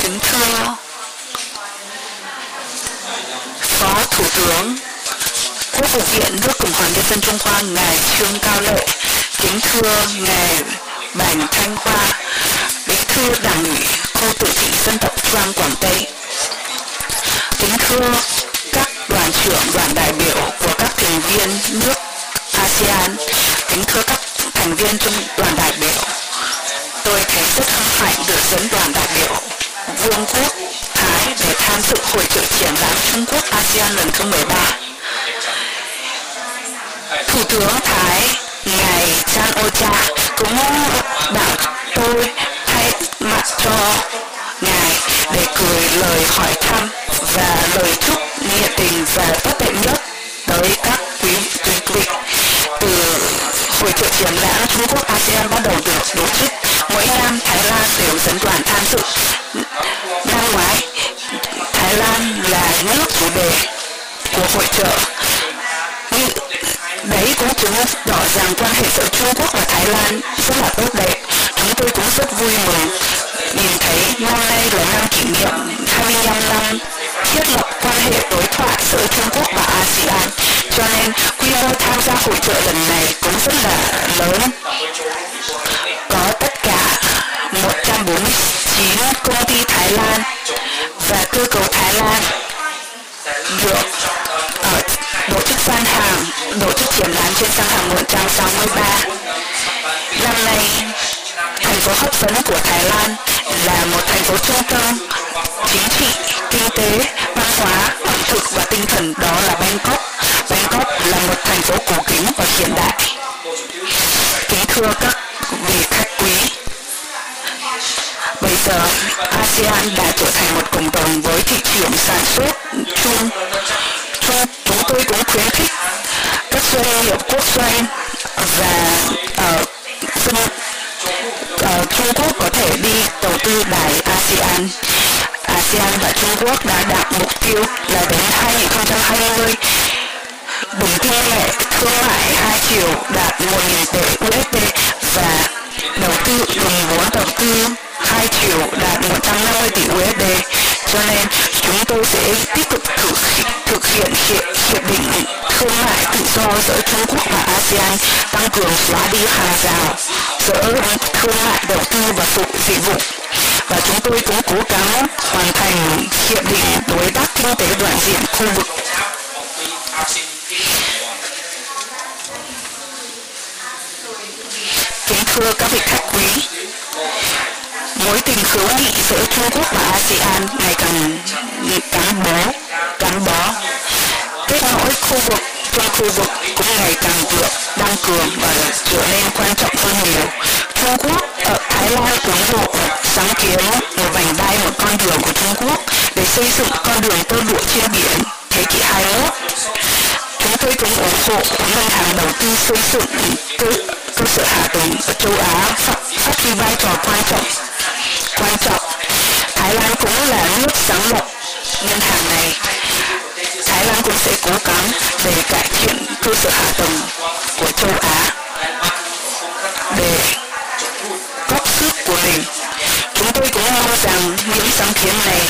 Kính thưa Phó Thủ tướng Quốc vụ viện nước Cộng hòa Nhân dân Trung Hoa Ngài Trương Cao Lệ Kính thưa Ngài Bành Thanh Khoa Bí thư Đảng ủy khu tự trị dân tộc Trang Quảng Tây Kính thưa các đoàn trưởng đoàn đại biểu của các thành viên nước ASEAN Kính thưa các thành viên trong đoàn đại biểu Tôi thấy rất hân hạnh được dẫn đoàn đại biểu. Vương quốc, Thái để tham dự hội trợ triển lãm Trung Quốc ASEAN lần thứ 13. Thủ tướng Thái, Ngài Chan Ocha, cũng bảo tôi thay mặt cho Ngài để gửi lời hỏi thăm và lời chúc nhiệt tình và tốt đẹp nhất tới các quý quý vị từ hội trợ triển lãm Trung Quốc ASEAN bắt đầu được tổ chức, mỗi năm Thái Lan đều dẫn đoàn tham dự chủ đề của hội trợ. Đấy cũng chứng tỏ rằng quan hệ giữa Trung Quốc và Thái Lan, rất là tốt đẹp. Chúng tôi cũng rất vui mừng nhìn thấy năm nay là năm kỷ niệm 25 năm thiết lập quan hệ đối thoại giữa Trung Quốc và ASEAN. Cho nên quy mô tham gia hội trợ lần này cũng rất là lớn. Có tất cả 149 công ty Thái Lan và cơ cấu Thái Lan được ở tổ chức gian hàng tổ chức triển lãm trên gian hàng 163 năm nay thành phố hấp dẫn của Thái Lan là một thành phố trung tâm chính trị, kinh tế, văn hóa, ẩm thực và tinh thần đó là Bangkok. Bangkok là một thành phố cổ kính và hiện đại. Kính thưa các vị khách quý, bây giờ ASEAN đã trở thành một cộng đồng với thị trường sản Trung Quốc có thể đi đầu tư đài ASEAN. ASEAN và Trung Quốc đã đạt mục tiêu là đến 2020 đồng kim ngạch thương mại hai chiều đạt tăng xóa đi hàng rào giữa thương mại đầu tư và phục dịch vụ và chúng tôi cũng cố gắng hoàn thành hiệp định đối tác kinh tế toàn diện khu vực kính thưa các vị khách quý mối tình hữu nghị giữa Trung Quốc và ASEAN ngày càng gắn bó gắn bó kết nối khu vực trong khu vực ngày càng được tăng cường và trở nên quan trọng hơn nhiều. Trung Quốc ở Thái Lan ủng hộ sáng kiến một vành đai một con đường của Trung Quốc để xây dựng con đường tơ lụa trên biển thế kỷ 21. Chúng tôi cũng ủng hộ ngân hàng đầu tư xây dựng cơ, cơ sở hạ tầng ở châu Á phát, phát huy vai trò quan trọng. Quan trọng, Thái Lan cũng là nước sáng lập ngân hàng này Thái Lan cũng sẽ cố gắng để cải thiện cơ sở hạ tầng của châu Á để góp sức của mình. Chúng tôi cũng mong rằng những sáng kiến này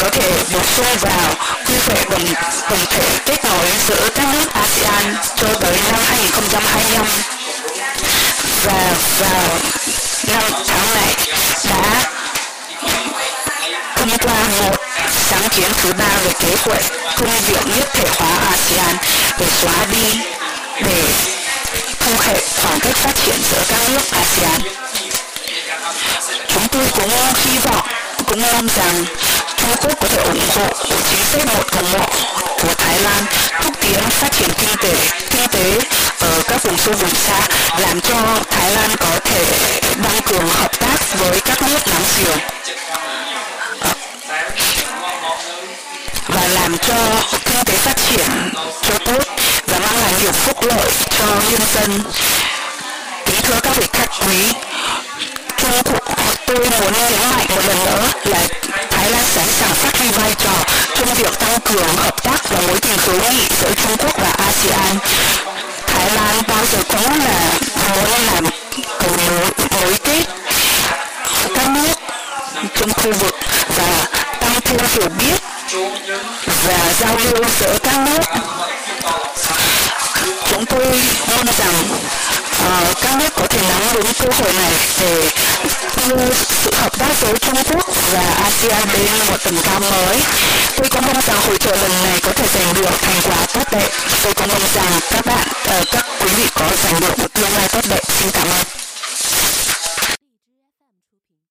có thể bổ sung vào quy hoạch tổng, tổng thể kết nối giữa các nước ASEAN cho tới năm 2025 và vào năm tháng này đã thông qua một kiến thứ ba về kế hoạch công việc nhất thể hóa ASEAN để xóa đi để thu hẹp khoảng cách phát triển giữa các nước ASEAN. Chúng tôi cũng hy vọng, cũng mong rằng Trung Quốc có thể ủng hộ chính sách một cộng một của Thái Lan thúc tiến phát triển kinh tế kinh tế ở các vùng sâu vùng xa làm cho Thái Lan có thể tăng cường hợp tác với các nước láng giềng và làm cho kinh tế phát triển cho tốt và mang lại nhiều phúc lợi cho nhân dân. Kính thưa các vị khách quý, Trung Quốc tôi muốn nhấn mạnh một lần nữa là Thái Lan sẵn sàng phát huy vai trò trong việc tăng cường hợp tác và mối tình hữu nghị giữa Trung Quốc và ASEAN. Thái Lan bao giờ cũng là muốn làm cầu nối, nối kết các nước trong khu vực và tăng thu hiểu biết về giao lưu giữa các nước chúng tôi mong rằng uh, các nước có thể nắm đúng cơ hội này để đưa sự hợp tác với Trung Quốc và ASEAN đến một tầm cao mới. Tôi cũng mong rằng hội trợ lần này có thể giành được thành quả tốt đẹp. Tôi cũng mong rằng các bạn, uh, các quý vị có giành được một tương lai tốt đẹp. Xin cảm ơn.